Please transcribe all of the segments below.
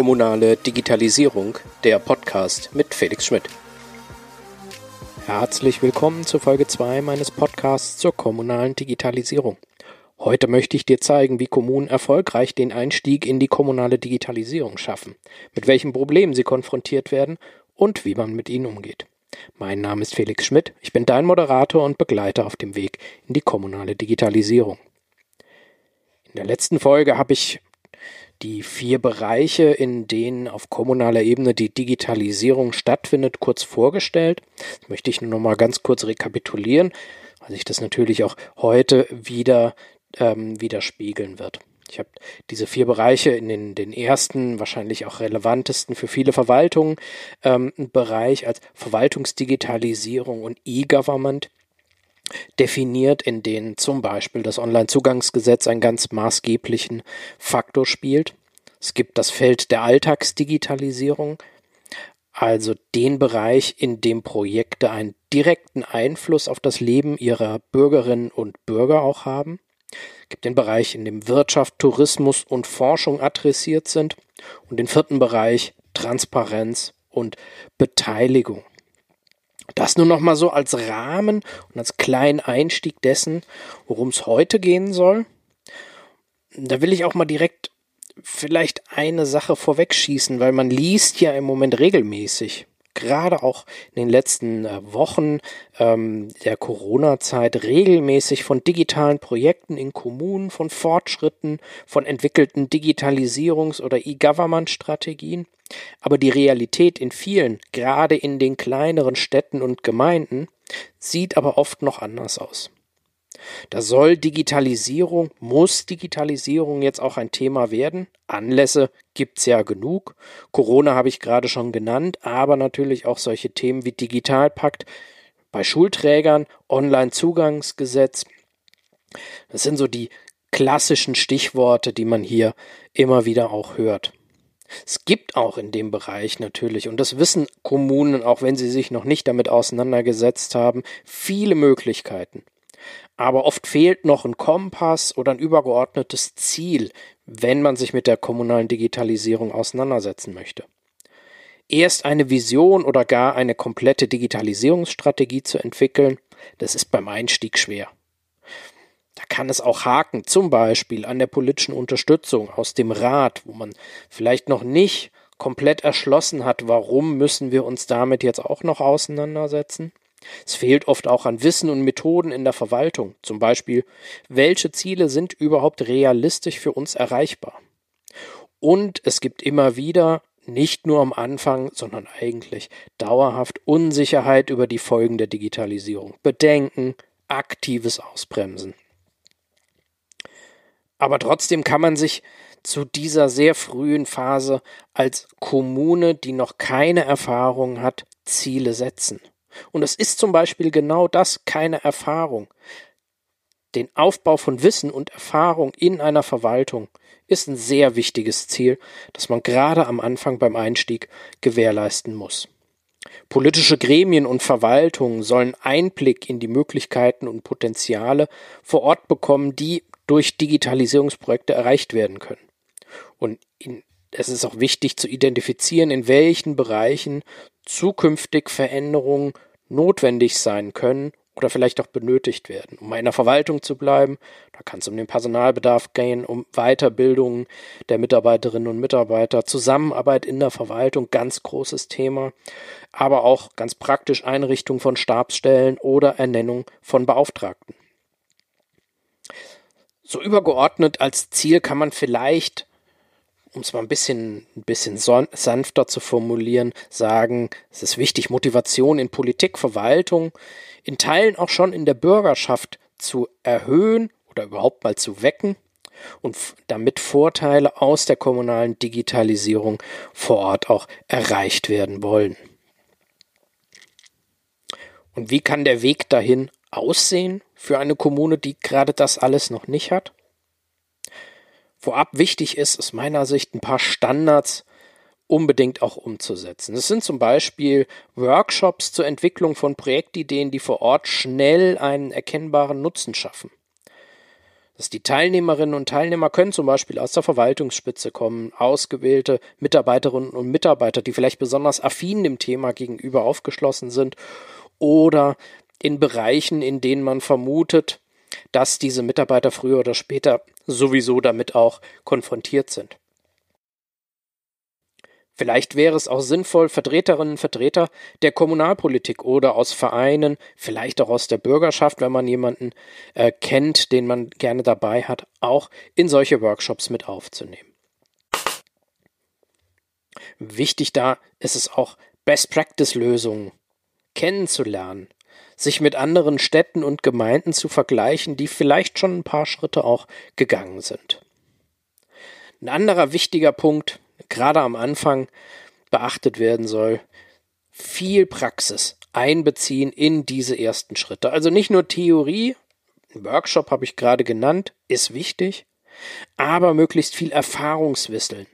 Kommunale Digitalisierung, der Podcast mit Felix Schmidt. Herzlich willkommen zu Folge 2 meines Podcasts zur kommunalen Digitalisierung. Heute möchte ich dir zeigen, wie Kommunen erfolgreich den Einstieg in die kommunale Digitalisierung schaffen, mit welchen Problemen sie konfrontiert werden und wie man mit ihnen umgeht. Mein Name ist Felix Schmidt, ich bin dein Moderator und Begleiter auf dem Weg in die kommunale Digitalisierung. In der letzten Folge habe ich die vier Bereiche, in denen auf kommunaler Ebene die Digitalisierung stattfindet, kurz vorgestellt. Das möchte ich nur noch mal ganz kurz rekapitulieren, weil sich das natürlich auch heute wieder ähm, widerspiegeln wird. Ich habe diese vier Bereiche in den, den ersten, wahrscheinlich auch relevantesten für viele Verwaltungen, ähm, Bereich als Verwaltungsdigitalisierung und E-Government definiert, in denen zum Beispiel das Onlinezugangsgesetz einen ganz maßgeblichen Faktor spielt. Es gibt das Feld der Alltagsdigitalisierung, also den Bereich, in dem Projekte einen direkten Einfluss auf das Leben ihrer Bürgerinnen und Bürger auch haben. Gibt den Bereich, in dem Wirtschaft, Tourismus und Forschung adressiert sind und den vierten Bereich Transparenz und Beteiligung. Das nur noch mal so als Rahmen und als kleinen Einstieg dessen, worum es heute gehen soll. Da will ich auch mal direkt vielleicht eine Sache vorwegschießen, weil man liest ja im Moment regelmäßig, gerade auch in den letzten äh, Wochen ähm, der Corona-Zeit, regelmäßig von digitalen Projekten in Kommunen, von Fortschritten, von entwickelten Digitalisierungs- oder E-Government-Strategien. Aber die Realität in vielen, gerade in den kleineren Städten und Gemeinden, sieht aber oft noch anders aus. Da soll Digitalisierung, muss Digitalisierung jetzt auch ein Thema werden. Anlässe gibt's ja genug. Corona habe ich gerade schon genannt, aber natürlich auch solche Themen wie Digitalpakt bei Schulträgern, Online-Zugangsgesetz. Das sind so die klassischen Stichworte, die man hier immer wieder auch hört. Es gibt auch in dem Bereich natürlich, und das wissen Kommunen, auch wenn sie sich noch nicht damit auseinandergesetzt haben, viele Möglichkeiten. Aber oft fehlt noch ein Kompass oder ein übergeordnetes Ziel, wenn man sich mit der kommunalen Digitalisierung auseinandersetzen möchte. Erst eine Vision oder gar eine komplette Digitalisierungsstrategie zu entwickeln, das ist beim Einstieg schwer. Da kann es auch haken, zum Beispiel an der politischen Unterstützung aus dem Rat, wo man vielleicht noch nicht komplett erschlossen hat, warum müssen wir uns damit jetzt auch noch auseinandersetzen. Es fehlt oft auch an Wissen und Methoden in der Verwaltung, zum Beispiel, welche Ziele sind überhaupt realistisch für uns erreichbar. Und es gibt immer wieder, nicht nur am Anfang, sondern eigentlich dauerhaft Unsicherheit über die Folgen der Digitalisierung, Bedenken, aktives Ausbremsen. Aber trotzdem kann man sich zu dieser sehr frühen Phase als Kommune, die noch keine Erfahrung hat, Ziele setzen. Und es ist zum Beispiel genau das, keine Erfahrung. Den Aufbau von Wissen und Erfahrung in einer Verwaltung ist ein sehr wichtiges Ziel, das man gerade am Anfang beim Einstieg gewährleisten muss. Politische Gremien und Verwaltungen sollen Einblick in die Möglichkeiten und Potenziale vor Ort bekommen, die durch Digitalisierungsprojekte erreicht werden können. Und in, es ist auch wichtig zu identifizieren, in welchen Bereichen zukünftig Veränderungen notwendig sein können oder vielleicht auch benötigt werden. Um in der Verwaltung zu bleiben, da kann es um den Personalbedarf gehen, um Weiterbildung der Mitarbeiterinnen und Mitarbeiter, Zusammenarbeit in der Verwaltung, ganz großes Thema, aber auch ganz praktisch Einrichtung von Stabsstellen oder Ernennung von Beauftragten. So übergeordnet als Ziel kann man vielleicht, um es mal ein bisschen, ein bisschen sanfter zu formulieren, sagen, es ist wichtig, Motivation in Politik, Verwaltung, in Teilen auch schon in der Bürgerschaft zu erhöhen oder überhaupt mal zu wecken und damit Vorteile aus der kommunalen Digitalisierung vor Ort auch erreicht werden wollen. Und wie kann der Weg dahin aussehen für eine Kommune, die gerade das alles noch nicht hat? Vorab wichtig ist aus meiner Sicht ein paar Standards unbedingt auch umzusetzen. Es sind zum Beispiel Workshops zur Entwicklung von Projektideen, die vor Ort schnell einen erkennbaren Nutzen schaffen. Dass die Teilnehmerinnen und Teilnehmer können zum Beispiel aus der Verwaltungsspitze kommen, ausgewählte Mitarbeiterinnen und Mitarbeiter, die vielleicht besonders affin dem Thema gegenüber aufgeschlossen sind oder in Bereichen, in denen man vermutet, dass diese Mitarbeiter früher oder später sowieso damit auch konfrontiert sind. Vielleicht wäre es auch sinnvoll, Vertreterinnen und Vertreter der Kommunalpolitik oder aus Vereinen, vielleicht auch aus der Bürgerschaft, wenn man jemanden äh, kennt, den man gerne dabei hat, auch in solche Workshops mit aufzunehmen. Wichtig da ist es auch, Best-Practice-Lösungen kennenzulernen, sich mit anderen Städten und Gemeinden zu vergleichen, die vielleicht schon ein paar Schritte auch gegangen sind. Ein anderer wichtiger Punkt, gerade am Anfang beachtet werden soll, viel Praxis einbeziehen in diese ersten Schritte. Also nicht nur Theorie, Workshop habe ich gerade genannt, ist wichtig, aber möglichst viel Erfahrungswissen,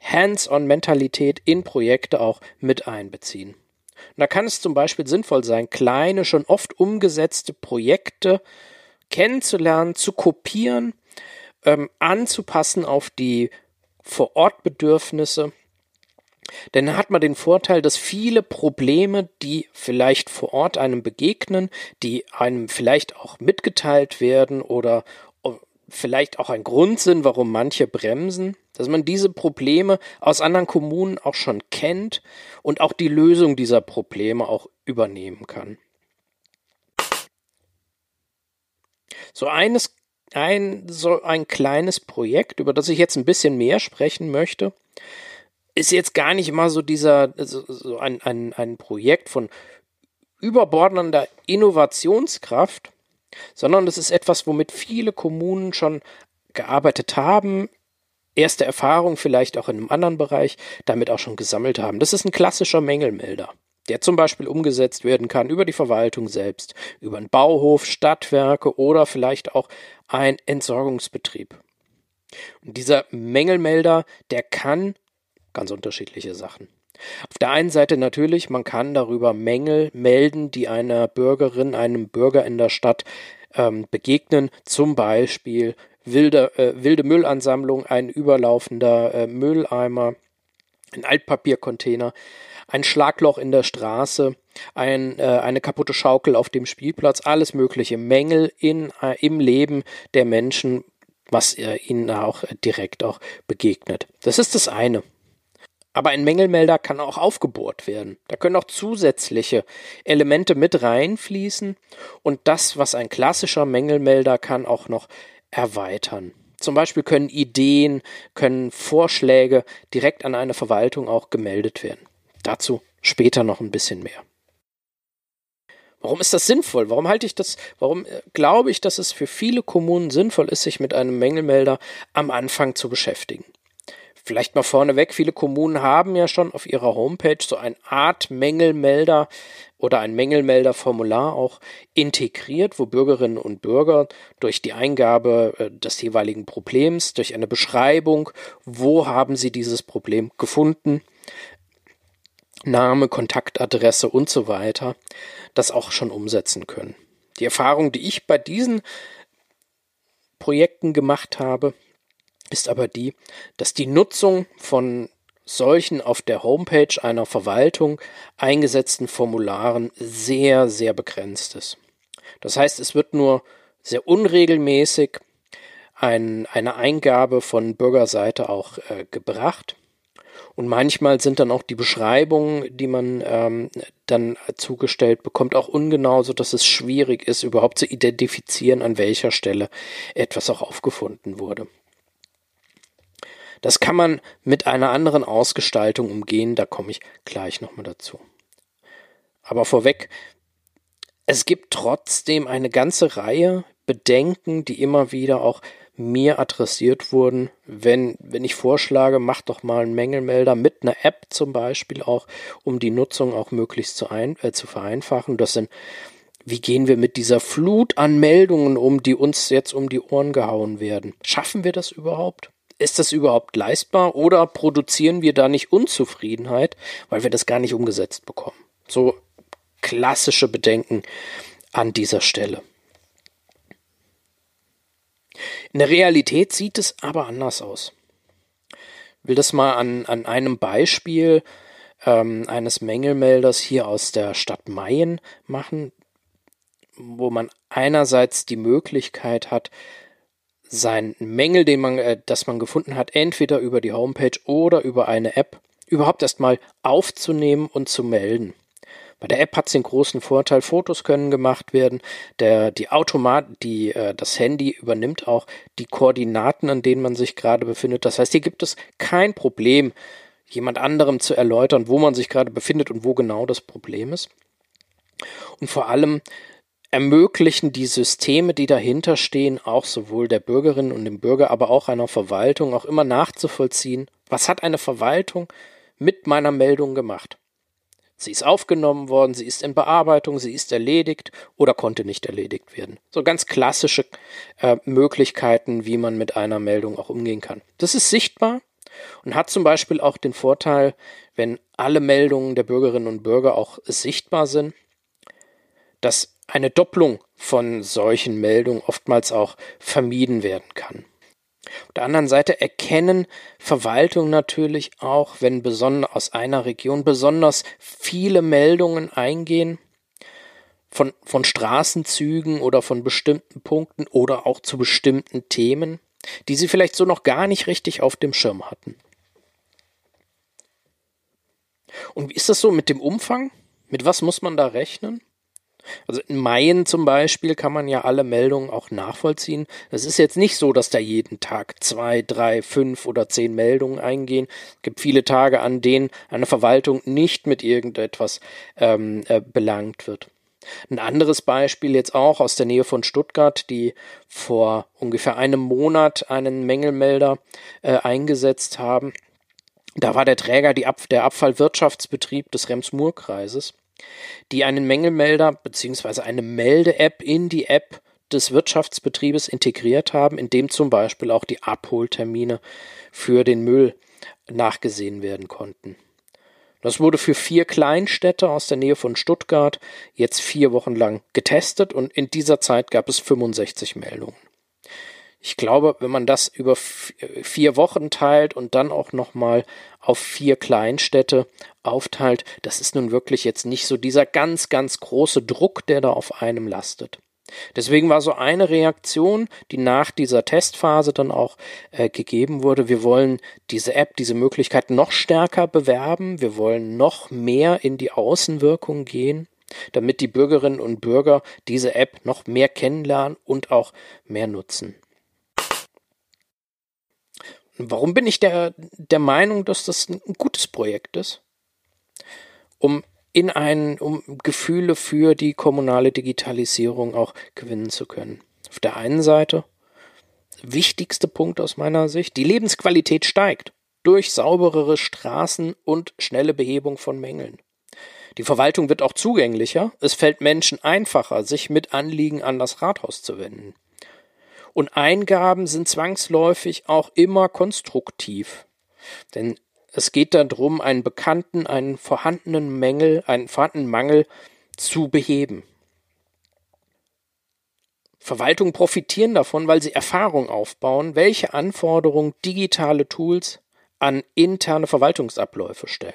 Hands-on-Mentalität in Projekte auch mit einbeziehen. Und da kann es zum Beispiel sinnvoll sein, kleine, schon oft umgesetzte Projekte kennenzulernen, zu kopieren, ähm, anzupassen auf die Vor-Ort-Bedürfnisse. Denn dann hat man den Vorteil, dass viele Probleme, die vielleicht vor Ort einem begegnen, die einem vielleicht auch mitgeteilt werden oder vielleicht auch ein Grund sind, warum manche bremsen, dass man diese Probleme aus anderen Kommunen auch schon kennt und auch die Lösung dieser Probleme auch übernehmen kann. So eines ein, so ein kleines Projekt, über das ich jetzt ein bisschen mehr sprechen möchte, ist jetzt gar nicht mal so dieser, so, so ein, ein, ein Projekt von überbordender Innovationskraft, sondern es ist etwas, womit viele Kommunen schon gearbeitet haben, erste Erfahrung vielleicht auch in einem anderen Bereich damit auch schon gesammelt haben. Das ist ein klassischer Mängelmelder der zum Beispiel umgesetzt werden kann über die Verwaltung selbst, über einen Bauhof, Stadtwerke oder vielleicht auch ein Entsorgungsbetrieb. Und dieser Mängelmelder, der kann ganz unterschiedliche Sachen. Auf der einen Seite natürlich, man kann darüber Mängel melden, die einer Bürgerin, einem Bürger in der Stadt ähm, begegnen, zum Beispiel wilde, äh, wilde Müllansammlung, ein überlaufender äh, Mülleimer, ein Altpapiercontainer ein Schlagloch in der Straße, ein, äh, eine kaputte Schaukel auf dem Spielplatz, alles mögliche Mängel in, äh, im Leben der Menschen, was äh, ihnen auch direkt auch begegnet. Das ist das eine. Aber ein Mängelmelder kann auch aufgebohrt werden. Da können auch zusätzliche Elemente mit reinfließen und das, was ein klassischer Mängelmelder kann, auch noch erweitern. Zum Beispiel können Ideen, können Vorschläge direkt an eine Verwaltung auch gemeldet werden. Dazu später noch ein bisschen mehr. Warum ist das sinnvoll? Warum halte ich das, warum äh, glaube ich, dass es für viele Kommunen sinnvoll ist, sich mit einem Mängelmelder am Anfang zu beschäftigen? Vielleicht mal vorneweg, viele Kommunen haben ja schon auf ihrer Homepage so eine Art Mängelmelder oder ein Mängelmelderformular auch integriert, wo Bürgerinnen und Bürger durch die Eingabe äh, des jeweiligen Problems, durch eine Beschreibung, wo haben sie dieses Problem gefunden, Name, Kontaktadresse und so weiter, das auch schon umsetzen können. Die Erfahrung, die ich bei diesen Projekten gemacht habe, ist aber die, dass die Nutzung von solchen auf der Homepage einer Verwaltung eingesetzten Formularen sehr, sehr begrenzt ist. Das heißt, es wird nur sehr unregelmäßig ein, eine Eingabe von Bürgerseite auch äh, gebracht. Und manchmal sind dann auch die Beschreibungen, die man ähm, dann zugestellt bekommt, auch ungenau, so dass es schwierig ist, überhaupt zu identifizieren, an welcher Stelle etwas auch aufgefunden wurde. Das kann man mit einer anderen Ausgestaltung umgehen, da komme ich gleich nochmal dazu. Aber vorweg, es gibt trotzdem eine ganze Reihe Bedenken, die immer wieder auch mir adressiert wurden, wenn, wenn ich vorschlage, mach doch mal einen Mängelmelder mit einer App zum Beispiel auch, um die Nutzung auch möglichst zu, ein, äh, zu vereinfachen. Das sind, wie gehen wir mit dieser Flut an Meldungen um, die uns jetzt um die Ohren gehauen werden? Schaffen wir das überhaupt? Ist das überhaupt leistbar oder produzieren wir da nicht Unzufriedenheit, weil wir das gar nicht umgesetzt bekommen? So klassische Bedenken an dieser Stelle. In der Realität sieht es aber anders aus. Ich will das mal an, an einem Beispiel ähm, eines Mängelmelders hier aus der Stadt Mayen machen, wo man einerseits die Möglichkeit hat, sein Mängel, den man, äh, das man gefunden hat, entweder über die Homepage oder über eine App überhaupt erstmal aufzunehmen und zu melden. Bei der App hat es den großen Vorteil, Fotos können gemacht werden. Der, die Automat, die, äh, das Handy übernimmt auch die Koordinaten, an denen man sich gerade befindet. Das heißt, hier gibt es kein Problem, jemand anderem zu erläutern, wo man sich gerade befindet und wo genau das Problem ist. Und vor allem ermöglichen die Systeme, die dahinter stehen, auch sowohl der Bürgerin und dem Bürger, aber auch einer Verwaltung, auch immer nachzuvollziehen, was hat eine Verwaltung mit meiner Meldung gemacht. Sie ist aufgenommen worden, sie ist in Bearbeitung, sie ist erledigt oder konnte nicht erledigt werden. So ganz klassische äh, Möglichkeiten, wie man mit einer Meldung auch umgehen kann. Das ist sichtbar und hat zum Beispiel auch den Vorteil, wenn alle Meldungen der Bürgerinnen und Bürger auch sichtbar sind, dass eine Doppelung von solchen Meldungen oftmals auch vermieden werden kann. Auf der anderen Seite erkennen Verwaltungen natürlich auch, wenn besonders aus einer Region besonders viele Meldungen eingehen, von, von Straßenzügen oder von bestimmten Punkten oder auch zu bestimmten Themen, die sie vielleicht so noch gar nicht richtig auf dem Schirm hatten. Und wie ist das so mit dem Umfang? Mit was muss man da rechnen? Also in Mayen zum Beispiel kann man ja alle Meldungen auch nachvollziehen. Es ist jetzt nicht so, dass da jeden Tag zwei, drei, fünf oder zehn Meldungen eingehen. Es gibt viele Tage, an denen eine Verwaltung nicht mit irgendetwas ähm, äh, belangt wird. Ein anderes Beispiel jetzt auch aus der Nähe von Stuttgart, die vor ungefähr einem Monat einen Mängelmelder äh, eingesetzt haben. Da war der Träger Ab der Abfallwirtschaftsbetrieb des Rems-Murr-Kreises die einen Mängelmelder bzw. eine Melde-App in die App des Wirtschaftsbetriebes integriert haben, in dem zum Beispiel auch die Abholtermine für den Müll nachgesehen werden konnten. Das wurde für vier Kleinstädte aus der Nähe von Stuttgart jetzt vier Wochen lang getestet und in dieser Zeit gab es 65 Meldungen. Ich glaube, wenn man das über vier Wochen teilt und dann auch nochmal auf vier Kleinstädte aufteilt, das ist nun wirklich jetzt nicht so dieser ganz, ganz große Druck, der da auf einem lastet. Deswegen war so eine Reaktion, die nach dieser Testphase dann auch äh, gegeben wurde, wir wollen diese App, diese Möglichkeit noch stärker bewerben, wir wollen noch mehr in die Außenwirkung gehen, damit die Bürgerinnen und Bürger diese App noch mehr kennenlernen und auch mehr nutzen. Warum bin ich der, der Meinung, dass das ein gutes Projekt ist? Um in ein, um Gefühle für die kommunale Digitalisierung auch gewinnen zu können. Auf der einen Seite, wichtigste Punkt aus meiner Sicht, die Lebensqualität steigt durch sauberere Straßen und schnelle Behebung von Mängeln. Die Verwaltung wird auch zugänglicher, es fällt Menschen einfacher, sich mit Anliegen an das Rathaus zu wenden. Und Eingaben sind zwangsläufig auch immer konstruktiv. Denn es geht darum, einen bekannten, einen vorhandenen Mängel, einen vorhandenen Mangel zu beheben. Verwaltungen profitieren davon, weil sie Erfahrung aufbauen, welche Anforderungen digitale Tools an interne Verwaltungsabläufe stellen.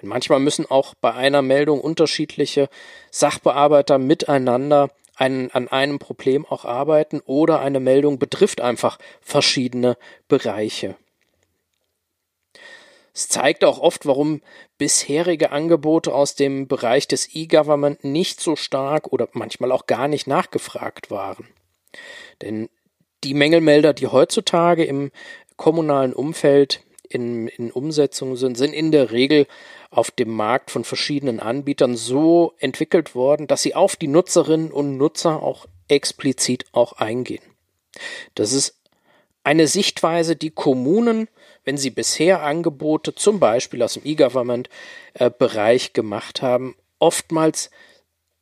Denn manchmal müssen auch bei einer Meldung unterschiedliche Sachbearbeiter miteinander ein, an einem Problem auch arbeiten oder eine Meldung betrifft einfach verschiedene Bereiche. Es zeigt auch oft, warum bisherige Angebote aus dem Bereich des E-Government nicht so stark oder manchmal auch gar nicht nachgefragt waren. Denn die Mängelmelder, die heutzutage im kommunalen Umfeld in, in Umsetzung sind, sind in der Regel auf dem Markt von verschiedenen Anbietern so entwickelt worden, dass sie auf die Nutzerinnen und Nutzer auch explizit auch eingehen. Das ist eine Sichtweise, die Kommunen, wenn sie bisher Angebote zum Beispiel aus dem E-Government-Bereich gemacht haben, oftmals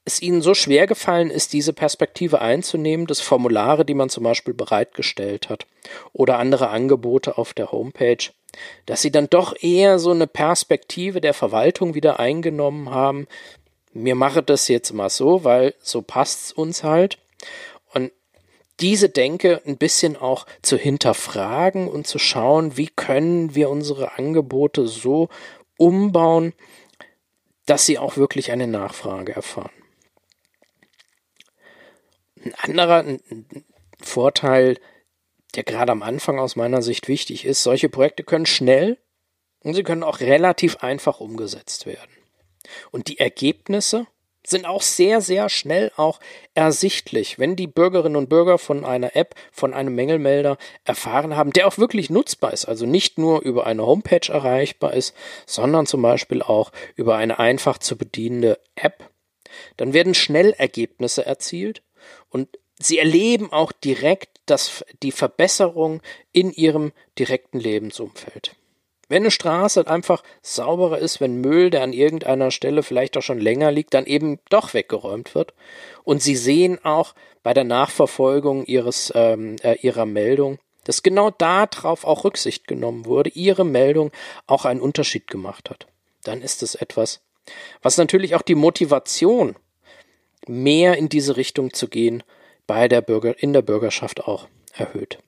es ihnen so schwer gefallen ist, diese Perspektive einzunehmen, dass Formulare, die man zum Beispiel bereitgestellt hat oder andere Angebote auf der Homepage, dass sie dann doch eher so eine Perspektive der Verwaltung wieder eingenommen haben. Mir mache das jetzt mal so, weil so passt's uns halt. Und diese Denke ein bisschen auch zu hinterfragen und zu schauen, wie können wir unsere Angebote so umbauen, dass sie auch wirklich eine Nachfrage erfahren. Ein anderer Vorteil, der gerade am Anfang aus meiner Sicht wichtig ist, solche Projekte können schnell und sie können auch relativ einfach umgesetzt werden. Und die Ergebnisse sind auch sehr, sehr schnell auch ersichtlich, wenn die Bürgerinnen und Bürger von einer App, von einem Mängelmelder erfahren haben, der auch wirklich nutzbar ist, also nicht nur über eine Homepage erreichbar ist, sondern zum Beispiel auch über eine einfach zu bedienende App, dann werden schnell Ergebnisse erzielt und sie erleben auch direkt das, die Verbesserung in ihrem direkten Lebensumfeld. Wenn eine Straße einfach sauberer ist, wenn Müll, der an irgendeiner Stelle vielleicht auch schon länger liegt, dann eben doch weggeräumt wird. Und Sie sehen auch bei der Nachverfolgung ihres, ähm, äh, Ihrer Meldung, dass genau darauf auch Rücksicht genommen wurde, Ihre Meldung auch einen Unterschied gemacht hat. Dann ist es etwas, was natürlich auch die Motivation, mehr in diese Richtung zu gehen, bei der Bürger, in der Bürgerschaft auch erhöht.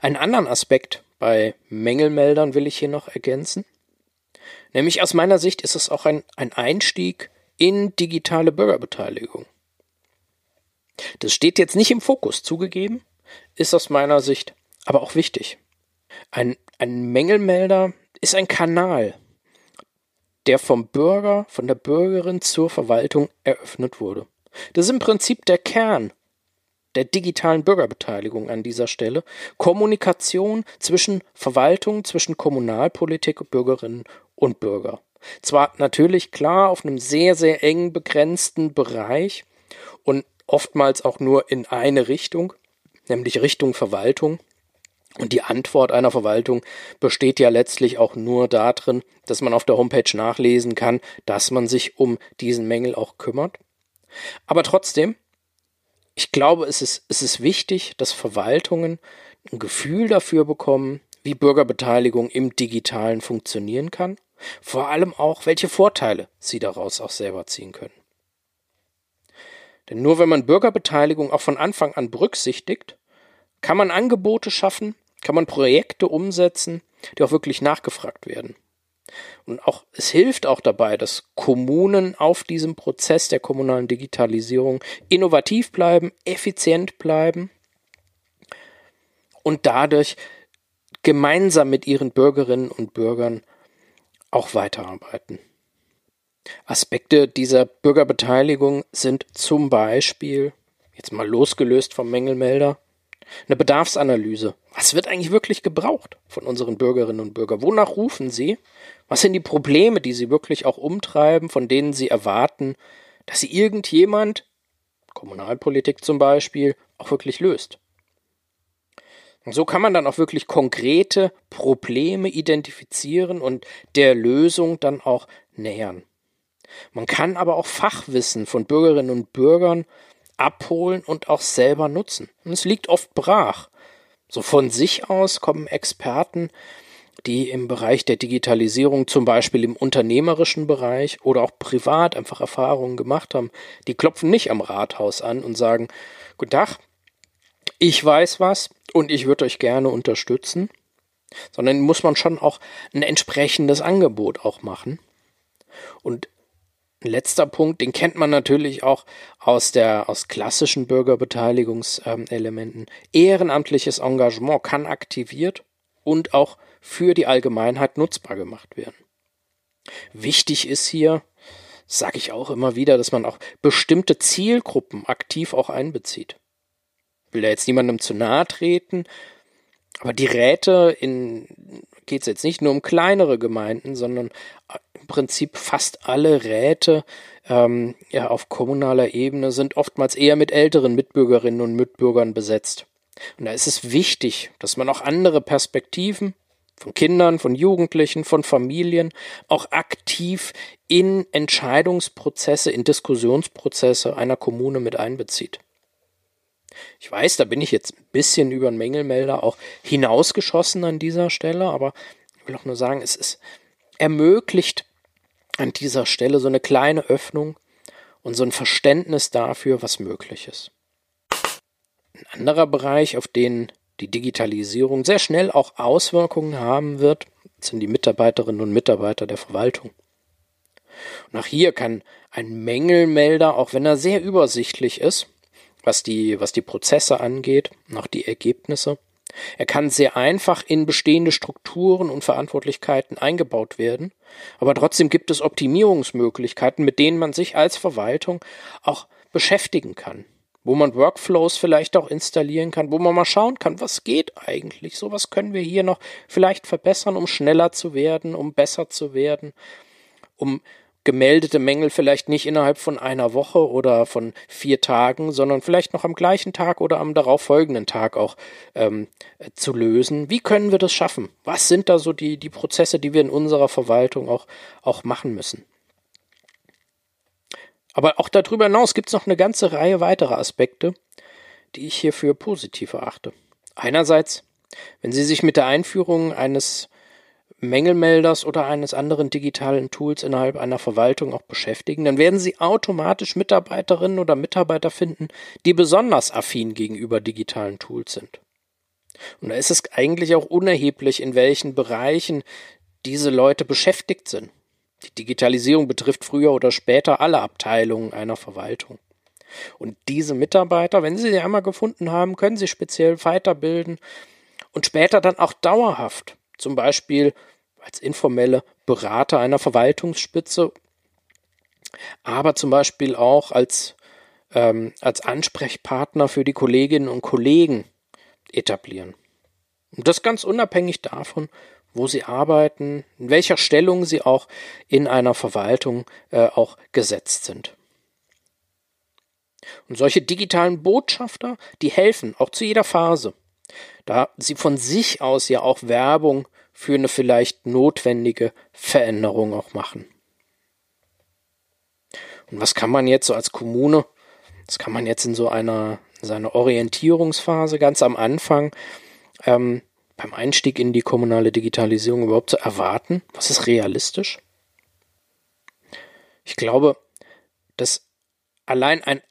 Einen anderen Aspekt bei Mängelmeldern will ich hier noch ergänzen. Nämlich aus meiner Sicht ist es auch ein, ein Einstieg in digitale Bürgerbeteiligung. Das steht jetzt nicht im Fokus zugegeben, ist aus meiner Sicht aber auch wichtig. Ein, ein Mängelmelder ist ein Kanal, der vom Bürger, von der Bürgerin zur Verwaltung eröffnet wurde. Das ist im Prinzip der Kern der digitalen Bürgerbeteiligung an dieser Stelle. Kommunikation zwischen Verwaltung, zwischen Kommunalpolitik, Bürgerinnen und Bürger. Zwar natürlich klar auf einem sehr, sehr eng begrenzten Bereich und oftmals auch nur in eine Richtung, nämlich Richtung Verwaltung. Und die Antwort einer Verwaltung besteht ja letztlich auch nur darin, dass man auf der Homepage nachlesen kann, dass man sich um diesen Mängel auch kümmert. Aber trotzdem ich glaube, es ist, es ist wichtig, dass Verwaltungen ein Gefühl dafür bekommen, wie Bürgerbeteiligung im Digitalen funktionieren kann, vor allem auch, welche Vorteile sie daraus auch selber ziehen können. Denn nur wenn man Bürgerbeteiligung auch von Anfang an berücksichtigt, kann man Angebote schaffen, kann man Projekte umsetzen, die auch wirklich nachgefragt werden. Und auch, es hilft auch dabei, dass Kommunen auf diesem Prozess der kommunalen Digitalisierung innovativ bleiben, effizient bleiben und dadurch gemeinsam mit ihren Bürgerinnen und Bürgern auch weiterarbeiten. Aspekte dieser Bürgerbeteiligung sind zum Beispiel, jetzt mal losgelöst vom Mängelmelder, eine Bedarfsanalyse. Was wird eigentlich wirklich gebraucht von unseren Bürgerinnen und Bürgern? Wonach rufen sie? Was sind die Probleme, die sie wirklich auch umtreiben, von denen sie erwarten, dass sie irgendjemand, Kommunalpolitik zum Beispiel, auch wirklich löst? Und so kann man dann auch wirklich konkrete Probleme identifizieren und der Lösung dann auch nähern. Man kann aber auch Fachwissen von Bürgerinnen und Bürgern abholen und auch selber nutzen. Und es liegt oft brach. So von sich aus kommen Experten, die im Bereich der Digitalisierung, zum Beispiel im unternehmerischen Bereich oder auch privat einfach Erfahrungen gemacht haben, die klopfen nicht am Rathaus an und sagen, Guten Tag, ich weiß was und ich würde euch gerne unterstützen, sondern muss man schon auch ein entsprechendes Angebot auch machen. Und letzter Punkt, den kennt man natürlich auch aus der, aus klassischen Bürgerbeteiligungselementen. Ehrenamtliches Engagement kann aktiviert und auch für die Allgemeinheit nutzbar gemacht werden. Wichtig ist hier, sage ich auch immer wieder, dass man auch bestimmte Zielgruppen aktiv auch einbezieht. Ich will da jetzt niemandem zu nahe treten, aber die Räte in geht es jetzt nicht nur um kleinere Gemeinden, sondern im Prinzip fast alle Räte ähm, ja, auf kommunaler Ebene sind oftmals eher mit älteren Mitbürgerinnen und Mitbürgern besetzt. Und da ist es wichtig, dass man auch andere Perspektiven von Kindern, von Jugendlichen, von Familien auch aktiv in Entscheidungsprozesse, in Diskussionsprozesse einer Kommune mit einbezieht. Ich weiß, da bin ich jetzt ein bisschen über den Mängelmelder auch hinausgeschossen an dieser Stelle, aber ich will auch nur sagen, es ist ermöglicht an dieser Stelle so eine kleine Öffnung und so ein Verständnis dafür, was möglich ist. Ein anderer Bereich, auf den die Digitalisierung sehr schnell auch Auswirkungen haben wird, sind die Mitarbeiterinnen und Mitarbeiter der Verwaltung. Und auch hier kann ein Mängelmelder, auch wenn er sehr übersichtlich ist, was die, was die Prozesse angeht auch die Ergebnisse, er kann sehr einfach in bestehende Strukturen und Verantwortlichkeiten eingebaut werden, aber trotzdem gibt es Optimierungsmöglichkeiten, mit denen man sich als Verwaltung auch beschäftigen kann, wo man Workflows vielleicht auch installieren kann, wo man mal schauen kann, was geht eigentlich, so was können wir hier noch vielleicht verbessern, um schneller zu werden, um besser zu werden, um gemeldete Mängel vielleicht nicht innerhalb von einer Woche oder von vier Tagen, sondern vielleicht noch am gleichen Tag oder am darauffolgenden Tag auch ähm, zu lösen. Wie können wir das schaffen? Was sind da so die, die Prozesse, die wir in unserer Verwaltung auch, auch machen müssen? Aber auch darüber hinaus gibt es noch eine ganze Reihe weiterer Aspekte, die ich hier für positiv erachte. Einerseits, wenn Sie sich mit der Einführung eines Mängelmelders oder eines anderen digitalen Tools innerhalb einer Verwaltung auch beschäftigen, dann werden Sie automatisch Mitarbeiterinnen oder Mitarbeiter finden, die besonders affin gegenüber digitalen Tools sind. Und da ist es eigentlich auch unerheblich, in welchen Bereichen diese Leute beschäftigt sind. Die Digitalisierung betrifft früher oder später alle Abteilungen einer Verwaltung. Und diese Mitarbeiter, wenn Sie sie einmal gefunden haben, können Sie speziell weiterbilden und später dann auch dauerhaft, zum Beispiel als informelle Berater einer Verwaltungsspitze, aber zum Beispiel auch als, ähm, als Ansprechpartner für die Kolleginnen und Kollegen etablieren. Und das ganz unabhängig davon, wo sie arbeiten, in welcher Stellung sie auch in einer Verwaltung äh, auch gesetzt sind. Und solche digitalen Botschafter, die helfen auch zu jeder Phase, da sie von sich aus ja auch Werbung für eine vielleicht notwendige Veränderung auch machen. Und was kann man jetzt so als Kommune, das kann man jetzt in so einer, seiner Orientierungsphase ganz am Anfang ähm, beim Einstieg in die kommunale Digitalisierung überhaupt zu erwarten? Was ist realistisch? Ich glaube, dass allein ein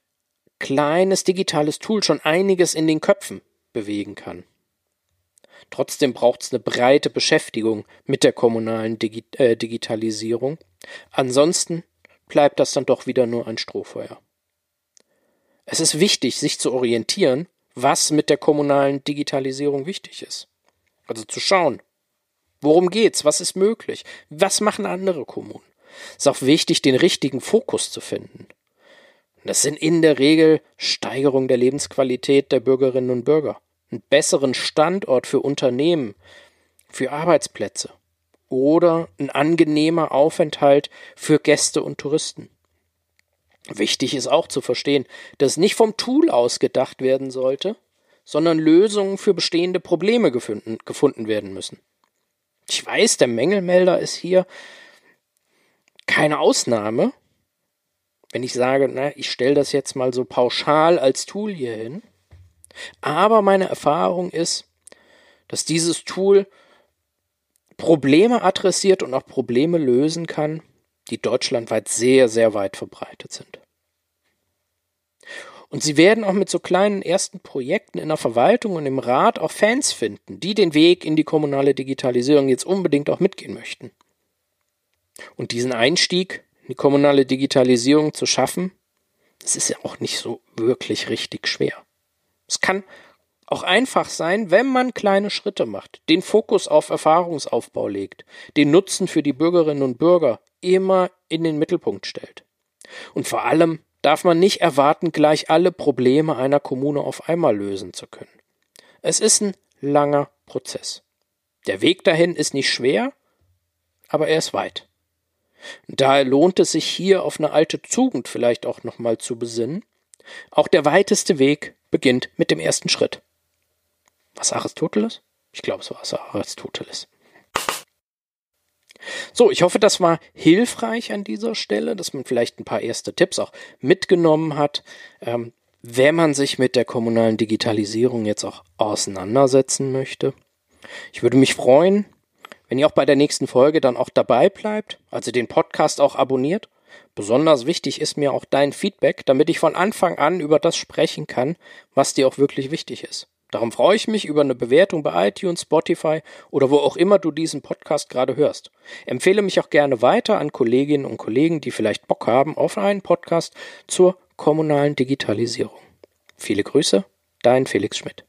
kleines digitales Tool schon einiges in den Köpfen bewegen kann. Trotzdem braucht es eine breite Beschäftigung mit der kommunalen Digi äh, Digitalisierung. Ansonsten bleibt das dann doch wieder nur ein Strohfeuer. Es ist wichtig, sich zu orientieren, was mit der kommunalen Digitalisierung wichtig ist. Also zu schauen, worum geht's, was ist möglich, was machen andere Kommunen. Es ist auch wichtig, den richtigen Fokus zu finden. Das sind in der Regel Steigerung der Lebensqualität der Bürgerinnen und Bürger einen besseren Standort für Unternehmen, für Arbeitsplätze oder ein angenehmer Aufenthalt für Gäste und Touristen. Wichtig ist auch zu verstehen, dass nicht vom Tool aus gedacht werden sollte, sondern Lösungen für bestehende Probleme gefunden, gefunden werden müssen. Ich weiß, der Mängelmelder ist hier keine Ausnahme. Wenn ich sage, na, ich stelle das jetzt mal so pauschal als Tool hier hin, aber meine Erfahrung ist, dass dieses Tool Probleme adressiert und auch Probleme lösen kann, die deutschlandweit sehr, sehr weit verbreitet sind. Und sie werden auch mit so kleinen ersten Projekten in der Verwaltung und im Rat auch Fans finden, die den Weg in die kommunale Digitalisierung jetzt unbedingt auch mitgehen möchten. Und diesen Einstieg in die kommunale Digitalisierung zu schaffen, das ist ja auch nicht so wirklich richtig schwer. Es kann auch einfach sein, wenn man kleine Schritte macht, den Fokus auf Erfahrungsaufbau legt, den Nutzen für die Bürgerinnen und Bürger immer in den Mittelpunkt stellt. Und vor allem darf man nicht erwarten, gleich alle Probleme einer Kommune auf einmal lösen zu können. Es ist ein langer Prozess. Der Weg dahin ist nicht schwer, aber er ist weit. Daher lohnt es sich hier auf eine alte Tugend vielleicht auch nochmal zu besinnen. Auch der weiteste Weg beginnt mit dem ersten Schritt. Was Aristoteles? Ich glaube, es war Aristoteles. So, ich hoffe, das war hilfreich an dieser Stelle, dass man vielleicht ein paar erste Tipps auch mitgenommen hat, ähm, wenn man sich mit der kommunalen Digitalisierung jetzt auch auseinandersetzen möchte. Ich würde mich freuen, wenn ihr auch bei der nächsten Folge dann auch dabei bleibt, also den Podcast auch abonniert. Besonders wichtig ist mir auch dein Feedback, damit ich von Anfang an über das sprechen kann, was dir auch wirklich wichtig ist. Darum freue ich mich über eine Bewertung bei iTunes, Spotify oder wo auch immer du diesen Podcast gerade hörst. Empfehle mich auch gerne weiter an Kolleginnen und Kollegen, die vielleicht Bock haben auf einen Podcast zur kommunalen Digitalisierung. Viele Grüße, dein Felix Schmidt.